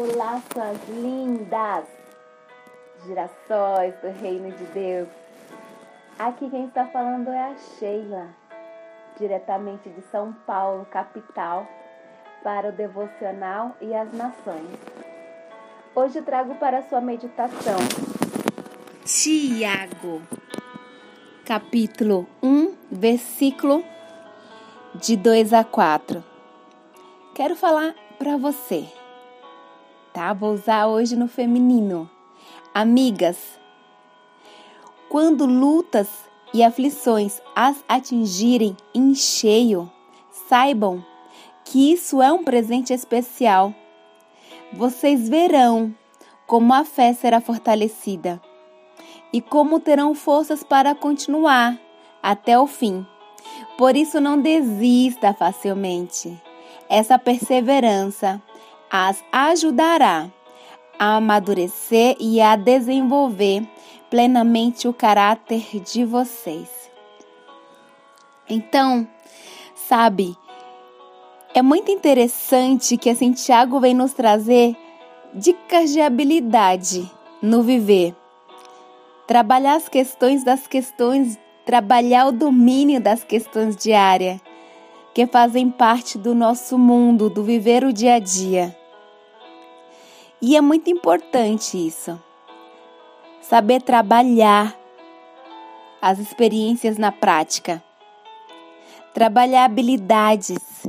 Olá, suas lindas girassóis do reino de Deus. Aqui quem está falando é a Sheila, diretamente de São Paulo, capital, para o devocional e as nações. Hoje trago para sua meditação Tiago, capítulo 1, versículo de 2 a 4. Quero falar para você tá? Vou usar hoje no feminino. Amigas, quando lutas e aflições as atingirem em cheio, saibam que isso é um presente especial. Vocês verão como a fé será fortalecida e como terão forças para continuar até o fim. Por isso, não desista facilmente. Essa perseverança as ajudará a amadurecer e a desenvolver plenamente o caráter de vocês. Então, sabe, é muito interessante que assim Tiago vem nos trazer dicas de habilidade no viver. Trabalhar as questões das questões, trabalhar o domínio das questões diárias que fazem parte do nosso mundo, do viver o dia a dia. E é muito importante isso. Saber trabalhar as experiências na prática. Trabalhar habilidades.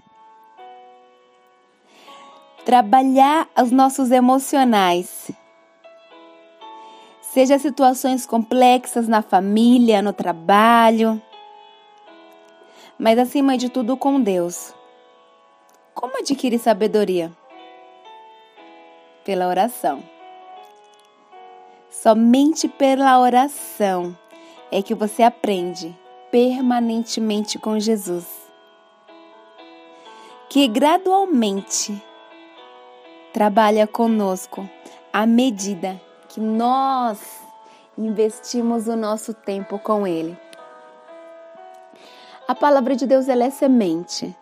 Trabalhar os nossos emocionais. Seja situações complexas na família, no trabalho, mas acima de tudo com Deus. Como adquirir sabedoria? Pela oração. Somente pela oração é que você aprende permanentemente com Jesus. Que gradualmente trabalha conosco à medida que nós investimos o nosso tempo com Ele. A palavra de Deus ela é semente.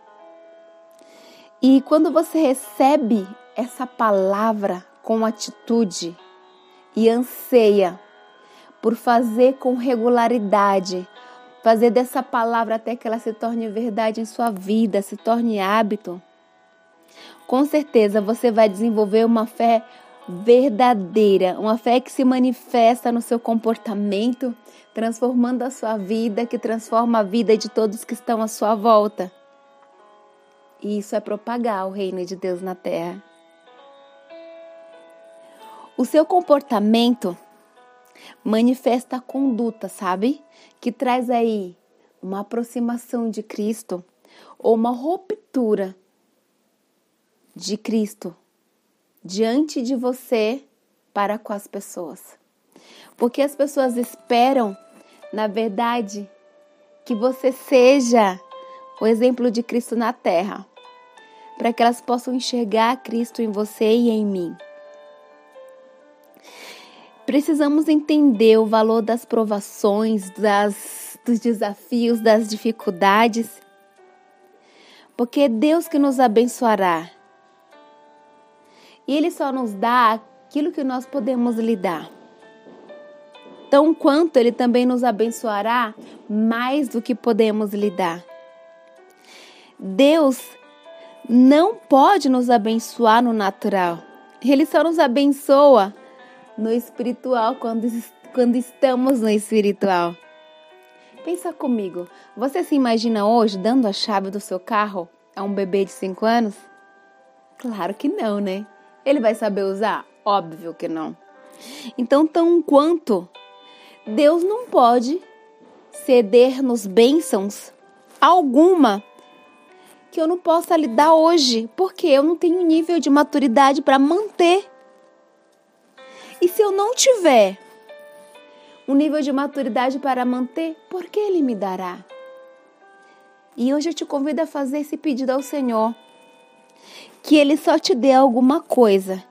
E quando você recebe essa palavra com atitude e anseia por fazer com regularidade, fazer dessa palavra até que ela se torne verdade em sua vida, se torne hábito, com certeza você vai desenvolver uma fé verdadeira, uma fé que se manifesta no seu comportamento, transformando a sua vida, que transforma a vida de todos que estão à sua volta. E isso é propagar o reino de Deus na terra. O seu comportamento manifesta a conduta, sabe? Que traz aí uma aproximação de Cristo ou uma ruptura de Cristo diante de você para com as pessoas. Porque as pessoas esperam, na verdade, que você seja o exemplo de Cristo na terra, para que elas possam enxergar Cristo em você e em mim. Precisamos entender o valor das provações, das, dos desafios, das dificuldades, porque é Deus que nos abençoará. E Ele só nos dá aquilo que nós podemos lidar. Tão quanto Ele também nos abençoará mais do que podemos lidar. Deus não pode nos abençoar no natural. Ele só nos abençoa no espiritual quando, quando estamos no espiritual. Pensa comigo, você se imagina hoje dando a chave do seu carro a um bebê de 5 anos? Claro que não, né? Ele vai saber usar? Óbvio que não. Então, tão quanto Deus não pode ceder-nos bênçãos alguma que eu não possa lhe dar hoje, porque eu não tenho nível de maturidade para manter e se eu não tiver um nível de maturidade para manter, por que Ele me dará? E hoje eu te convido a fazer esse pedido ao Senhor. Que Ele só te dê alguma coisa.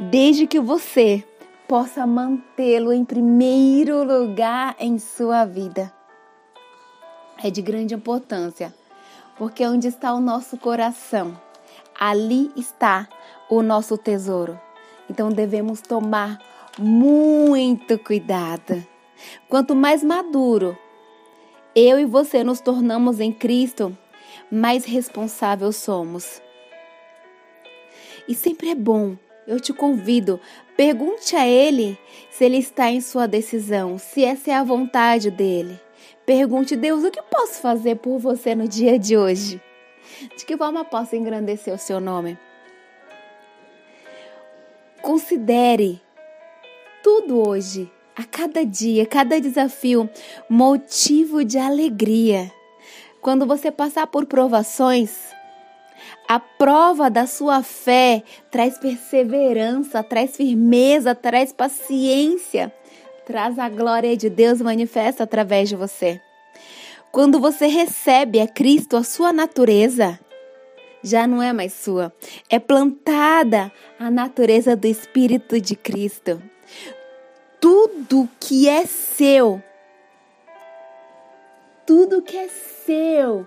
Desde que você possa mantê-lo em primeiro lugar em sua vida. É de grande importância, porque onde está o nosso coração, ali está o nosso tesouro. Então devemos tomar muito cuidado. Quanto mais maduro eu e você nos tornamos em Cristo, mais responsáveis somos. E sempre é bom, eu te convido, pergunte a Ele se Ele está em sua decisão, se essa é a vontade dele. Pergunte, Deus, o que posso fazer por você no dia de hoje? De que forma posso engrandecer o seu nome? Considere tudo hoje, a cada dia, cada desafio, motivo de alegria. Quando você passar por provações, a prova da sua fé traz perseverança, traz firmeza, traz paciência, traz a glória de Deus manifesta através de você. Quando você recebe a Cristo, a sua natureza já não é mais sua, é plantada a natureza do Espírito de Cristo. Tudo que é seu, tudo que é seu,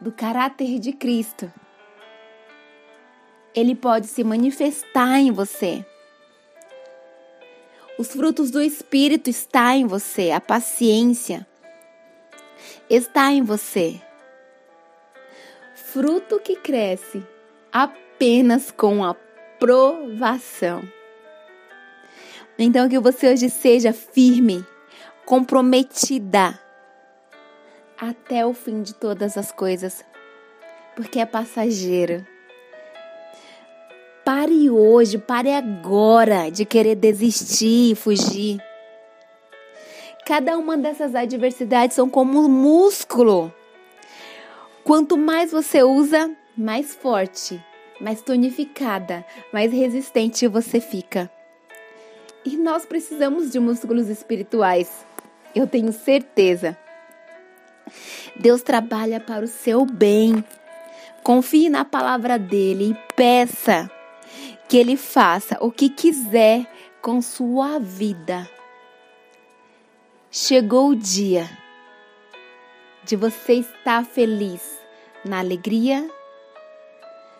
do caráter de Cristo, ele pode se manifestar em você. Os frutos do Espírito estão em você, a paciência está em você. Fruto que cresce apenas com a provação. Então, que você hoje seja firme, comprometida até o fim de todas as coisas, porque é passageiro. Pare hoje, pare agora de querer desistir e fugir. Cada uma dessas adversidades são como um músculo. Quanto mais você usa, mais forte, mais tonificada, mais resistente você fica. E nós precisamos de músculos espirituais. Eu tenho certeza. Deus trabalha para o seu bem. Confie na palavra dele e peça que ele faça o que quiser com sua vida. Chegou o dia de você estar feliz na alegria,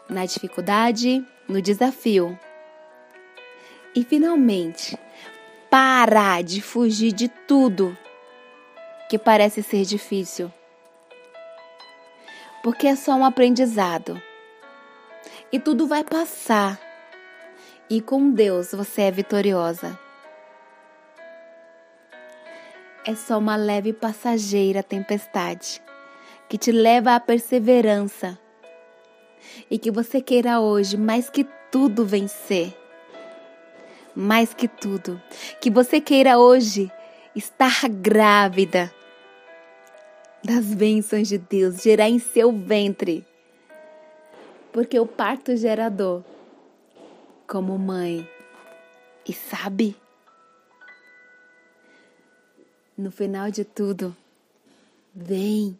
na dificuldade, no desafio. E finalmente, parar de fugir de tudo que parece ser difícil. Porque é só um aprendizado. E tudo vai passar. E com Deus você é vitoriosa. É só uma leve passageira tempestade que te leva à perseverança e que você queira hoje mais que tudo vencer. Mais que tudo, que você queira hoje estar grávida das bênçãos de Deus, gerar em seu ventre. Porque o parto gera dor, como mãe. E sabe? No final de tudo, vem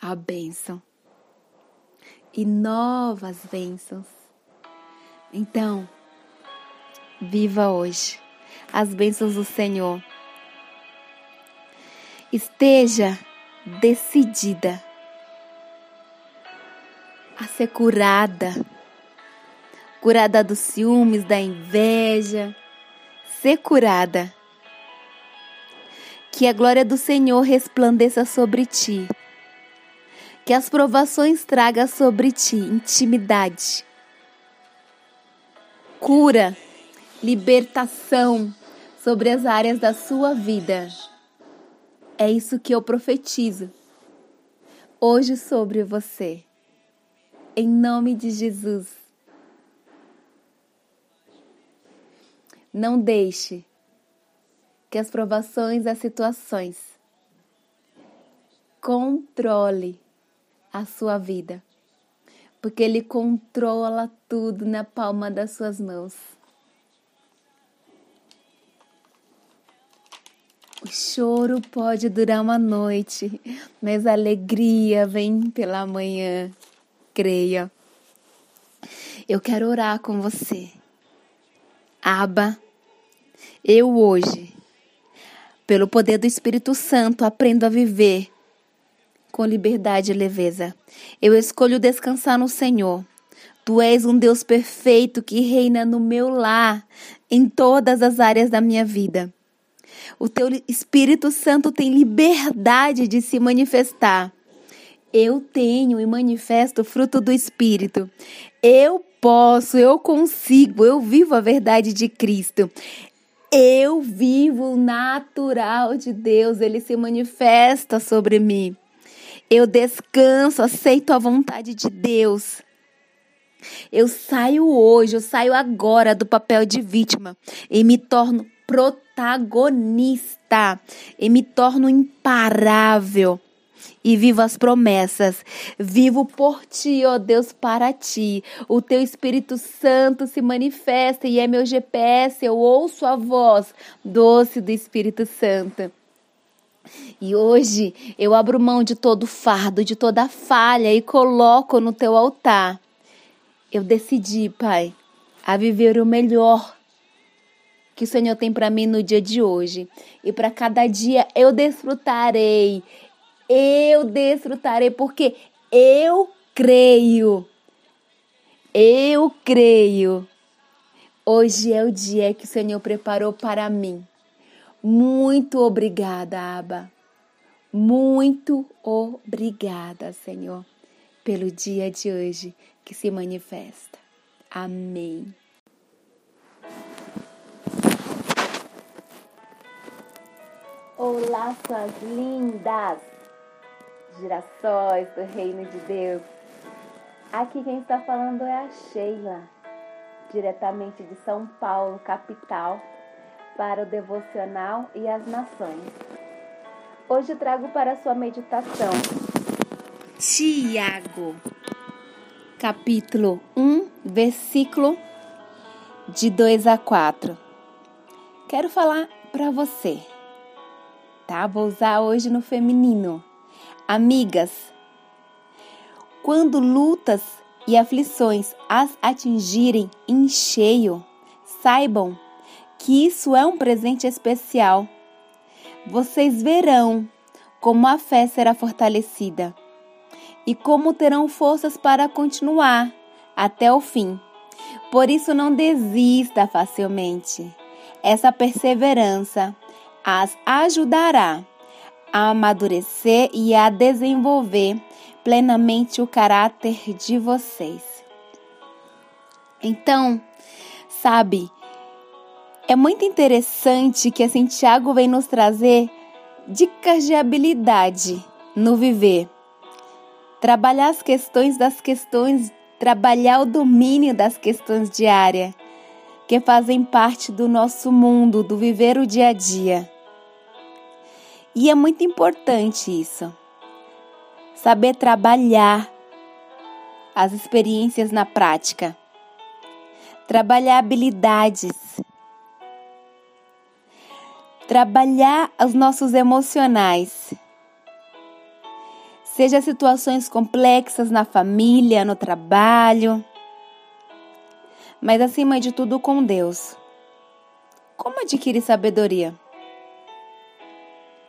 a bênção e novas bênçãos. Então, viva hoje as bênçãos do Senhor. Esteja decidida a ser curada, curada dos ciúmes, da inveja, ser curada. Que a glória do Senhor resplandeça sobre ti. Que as provações tragam sobre ti intimidade, cura, libertação sobre as áreas da sua vida. É isso que eu profetizo hoje sobre você. Em nome de Jesus. Não deixe que as provações, as situações controle a sua vida, porque ele controla tudo na palma das suas mãos. O choro pode durar uma noite, mas a alegria vem pela manhã. Creia. Eu quero orar com você. Aba, eu hoje, pelo poder do Espírito Santo, aprendo a viver com liberdade e leveza. Eu escolho descansar no Senhor. Tu és um Deus perfeito que reina no meu lar, em todas as áreas da minha vida. O teu Espírito Santo tem liberdade de se manifestar. Eu tenho e manifesto o fruto do Espírito. Eu posso, eu consigo, eu vivo a verdade de Cristo. Eu vivo o natural de Deus, ele se manifesta sobre mim. Eu descanso, aceito a vontade de Deus. Eu saio hoje, eu saio agora do papel de vítima e me torno protagonista e me torno imparável e vivo as promessas. Vivo por ti, ó Deus, para ti. O teu Espírito Santo se manifesta e é meu GPS. Eu ouço a voz doce do Espírito Santo. E hoje eu abro mão de todo fardo, de toda falha e coloco no teu altar. Eu decidi, Pai, a viver o melhor que o Senhor tem para mim no dia de hoje. E para cada dia eu desfrutarei, eu desfrutarei, porque eu creio. Eu creio. Hoje é o dia que o Senhor preparou para mim. Muito obrigada, Aba. Muito obrigada, Senhor, pelo dia de hoje que se manifesta. Amém. Olá, suas lindas! Girassóis do reino de Deus. Aqui quem está falando é a Sheila, diretamente de São Paulo, capital, para o devocional e as nações. Hoje trago para sua meditação Tiago, capítulo 1, versículo de 2 a 4. Quero falar para você, tá? Vou usar hoje no feminino amigas. Quando lutas e aflições as atingirem em cheio, saibam que isso é um presente especial. Vocês verão como a fé será fortalecida e como terão forças para continuar até o fim. Por isso, não desista facilmente. Essa perseverança as ajudará a amadurecer e a desenvolver plenamente o caráter de vocês. Então, sabe, é muito interessante que assim Tiago vem nos trazer dicas de habilidade no viver. Trabalhar as questões das questões, trabalhar o domínio das questões diárias que fazem parte do nosso mundo, do viver o dia a dia. E é muito importante isso. Saber trabalhar as experiências na prática. Trabalhar habilidades. Trabalhar os nossos emocionais. Seja situações complexas na família, no trabalho, mas acima de tudo com Deus. Como adquirir sabedoria?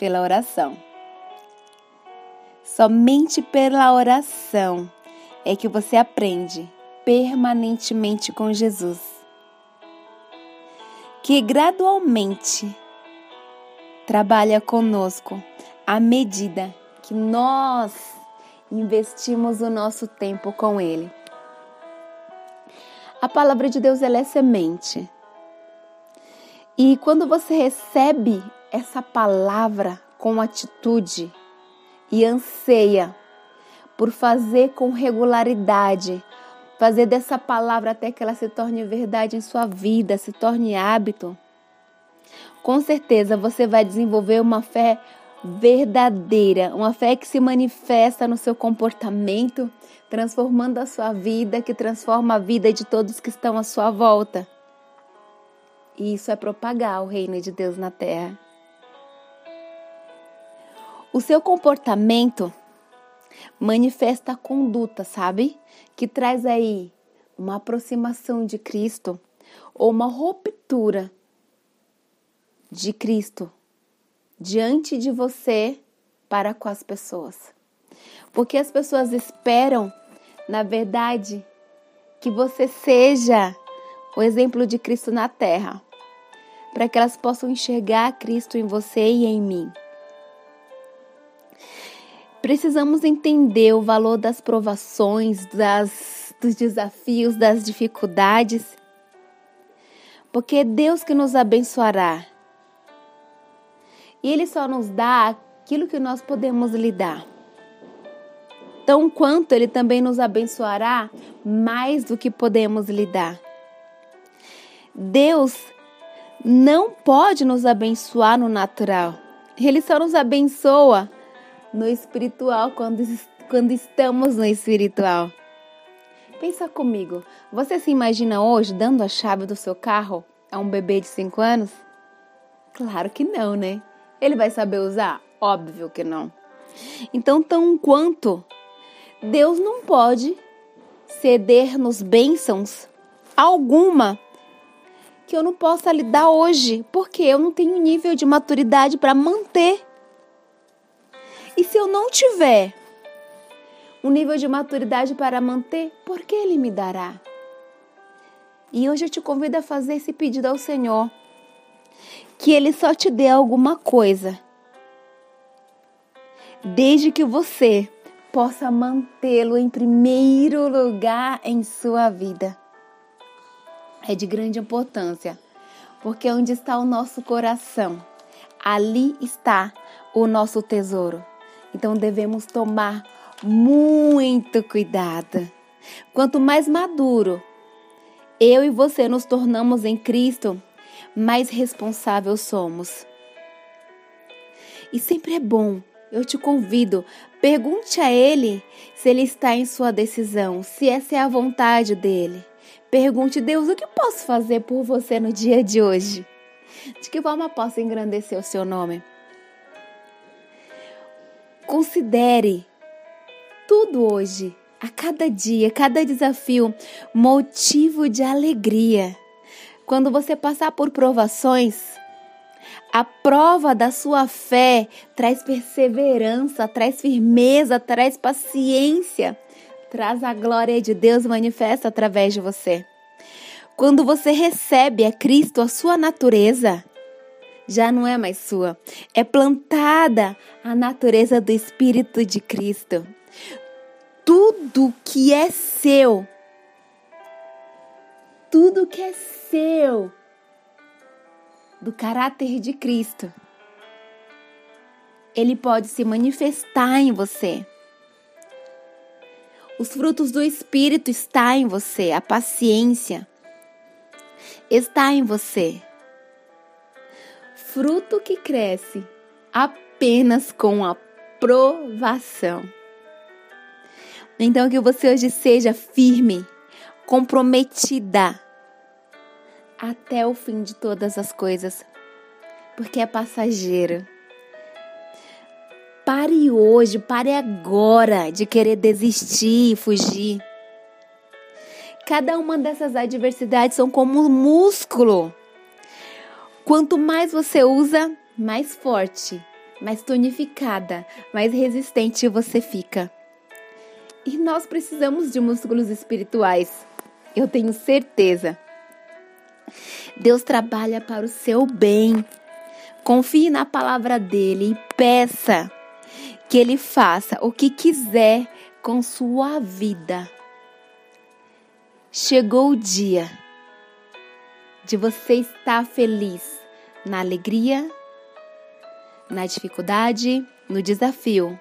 Pela oração. Somente pela oração é que você aprende permanentemente com Jesus. Que gradualmente trabalha conosco à medida que nós investimos o nosso tempo com Ele. A palavra de Deus ela é semente. E quando você recebe essa palavra com atitude e anseia por fazer com regularidade, fazer dessa palavra até que ela se torne verdade em sua vida, se torne hábito, com certeza você vai desenvolver uma fé verdadeira, uma fé que se manifesta no seu comportamento, transformando a sua vida, que transforma a vida de todos que estão à sua volta. E isso é propagar o reino de Deus na terra. O seu comportamento manifesta a conduta, sabe? Que traz aí uma aproximação de Cristo ou uma ruptura de Cristo diante de você para com as pessoas. Porque as pessoas esperam, na verdade, que você seja o exemplo de Cristo na terra, para que elas possam enxergar Cristo em você e em mim. Precisamos entender o valor das provações, das, dos desafios, das dificuldades, porque é Deus que nos abençoará. E Ele só nos dá aquilo que nós podemos lidar. Tão quanto Ele também nos abençoará mais do que podemos lidar. Deus não pode nos abençoar no natural. Ele só nos abençoa no espiritual quando, quando estamos no espiritual. Pensa comigo, você se imagina hoje dando a chave do seu carro a um bebê de 5 anos? Claro que não, né? Ele vai saber usar? Óbvio que não. Então, tão quanto Deus não pode ceder-nos bênçãos alguma que eu não possa lhe dar hoje, porque eu não tenho nível de maturidade para manter e se eu não tiver um nível de maturidade para manter, por que Ele me dará? E hoje eu te convido a fazer esse pedido ao Senhor. Que Ele só te dê alguma coisa. Desde que você possa mantê-lo em primeiro lugar em sua vida. É de grande importância, porque onde está o nosso coração, ali está o nosso tesouro. Então devemos tomar muito cuidado. Quanto mais maduro eu e você nos tornamos em Cristo, mais responsáveis somos. E sempre é bom, eu te convido, pergunte a Ele se Ele está em sua decisão, se essa é a vontade dele. Pergunte, Deus, o que posso fazer por você no dia de hoje? De que forma posso engrandecer o seu nome? Considere tudo hoje, a cada dia, cada desafio, motivo de alegria. Quando você passar por provações, a prova da sua fé traz perseverança, traz firmeza, traz paciência, traz a glória de Deus manifesta através de você. Quando você recebe a Cristo, a sua natureza, já não é mais sua, é plantada a natureza do Espírito de Cristo. Tudo que é seu, tudo que é seu, do caráter de Cristo, ele pode se manifestar em você. Os frutos do Espírito estão em você, a paciência está em você fruto que cresce apenas com aprovação. Então, que você hoje seja firme, comprometida até o fim de todas as coisas, porque é passageiro. Pare hoje, pare agora de querer desistir e fugir. Cada uma dessas adversidades são como um músculo Quanto mais você usa, mais forte, mais tonificada, mais resistente você fica. E nós precisamos de músculos espirituais. Eu tenho certeza. Deus trabalha para o seu bem. Confie na palavra dele e peça que ele faça o que quiser com sua vida. Chegou o dia de você estar feliz na alegria, na dificuldade, no desafio.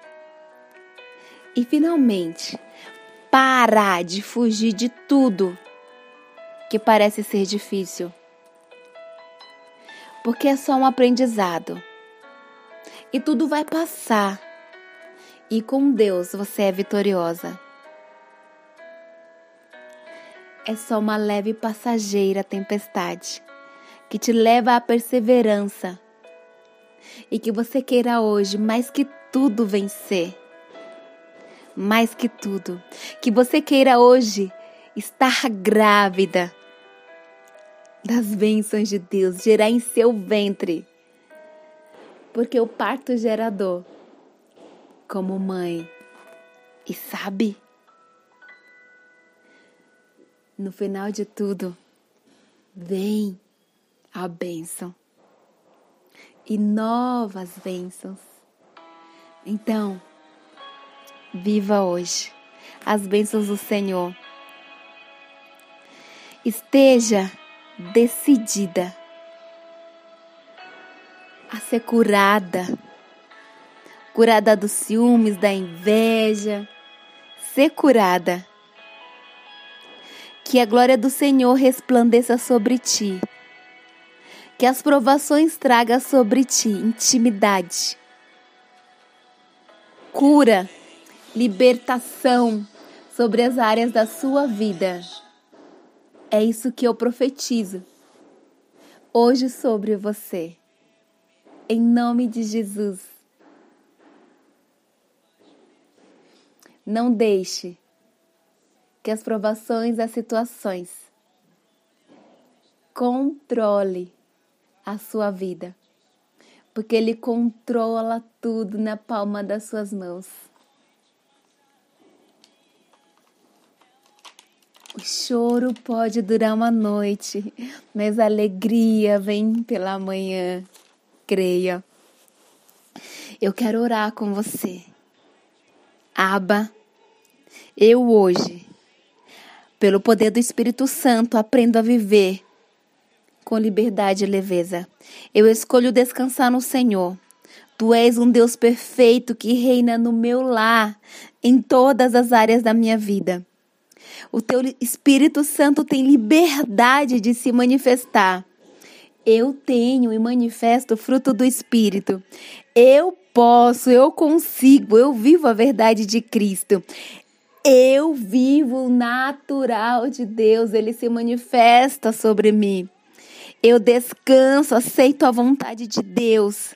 E finalmente, parar de fugir de tudo que parece ser difícil. Porque é só um aprendizado. E tudo vai passar. E com Deus você é vitoriosa. É só uma leve passageira tempestade que te leva à perseverança e que você queira hoje, mais que tudo, vencer. Mais que tudo, que você queira hoje estar grávida das bênçãos de Deus, gerar em seu ventre. Porque o parto gerador, como mãe, E sabe? No final de tudo, vem a bênção e novas bênçãos. Então, viva hoje as bênçãos do Senhor. Esteja decidida a ser curada, curada dos ciúmes, da inveja, ser curada. Que a glória do Senhor resplandeça sobre ti. Que as provações tragam sobre ti intimidade, cura, libertação sobre as áreas da sua vida. É isso que eu profetizo hoje sobre você. Em nome de Jesus. Não deixe que as provações, as situações controle a sua vida, porque ele controla tudo na palma das suas mãos. O choro pode durar uma noite, mas a alegria vem pela manhã. Creia. Eu quero orar com você. Aba, eu hoje, pelo poder do Espírito Santo, aprendo a viver com liberdade e leveza. Eu escolho descansar no Senhor. Tu és um Deus perfeito que reina no meu lar, em todas as áreas da minha vida. O teu Espírito Santo tem liberdade de se manifestar. Eu tenho e manifesto o fruto do Espírito. Eu posso, eu consigo, eu vivo a verdade de Cristo. Eu vivo o natural de Deus, ele se manifesta sobre mim. Eu descanso, aceito a vontade de Deus.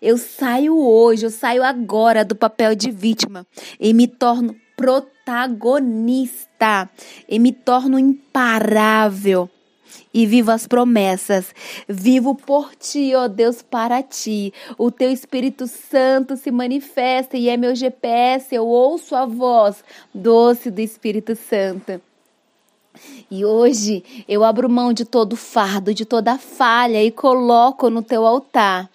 Eu saio hoje, eu saio agora do papel de vítima e me torno protagonista e me torno imparável e vivo as promessas. Vivo por ti, ó Deus, para ti. O teu Espírito Santo se manifesta e é meu GPS. Eu ouço a voz doce do Espírito Santo. E hoje eu abro mão de todo fardo, de toda falha e coloco no teu altar.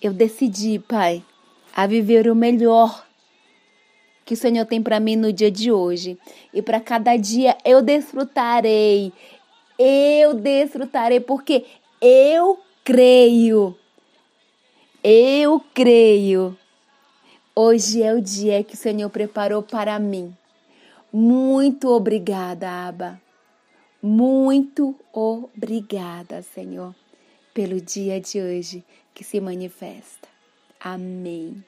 Eu decidi, Pai, a viver o melhor que o Senhor tem para mim no dia de hoje. E para cada dia eu desfrutarei. Eu desfrutarei porque eu creio. Eu creio. Hoje é o dia que o Senhor preparou para mim. Muito obrigada, Aba. Muito obrigada, Senhor, pelo dia de hoje que se manifesta. Amém.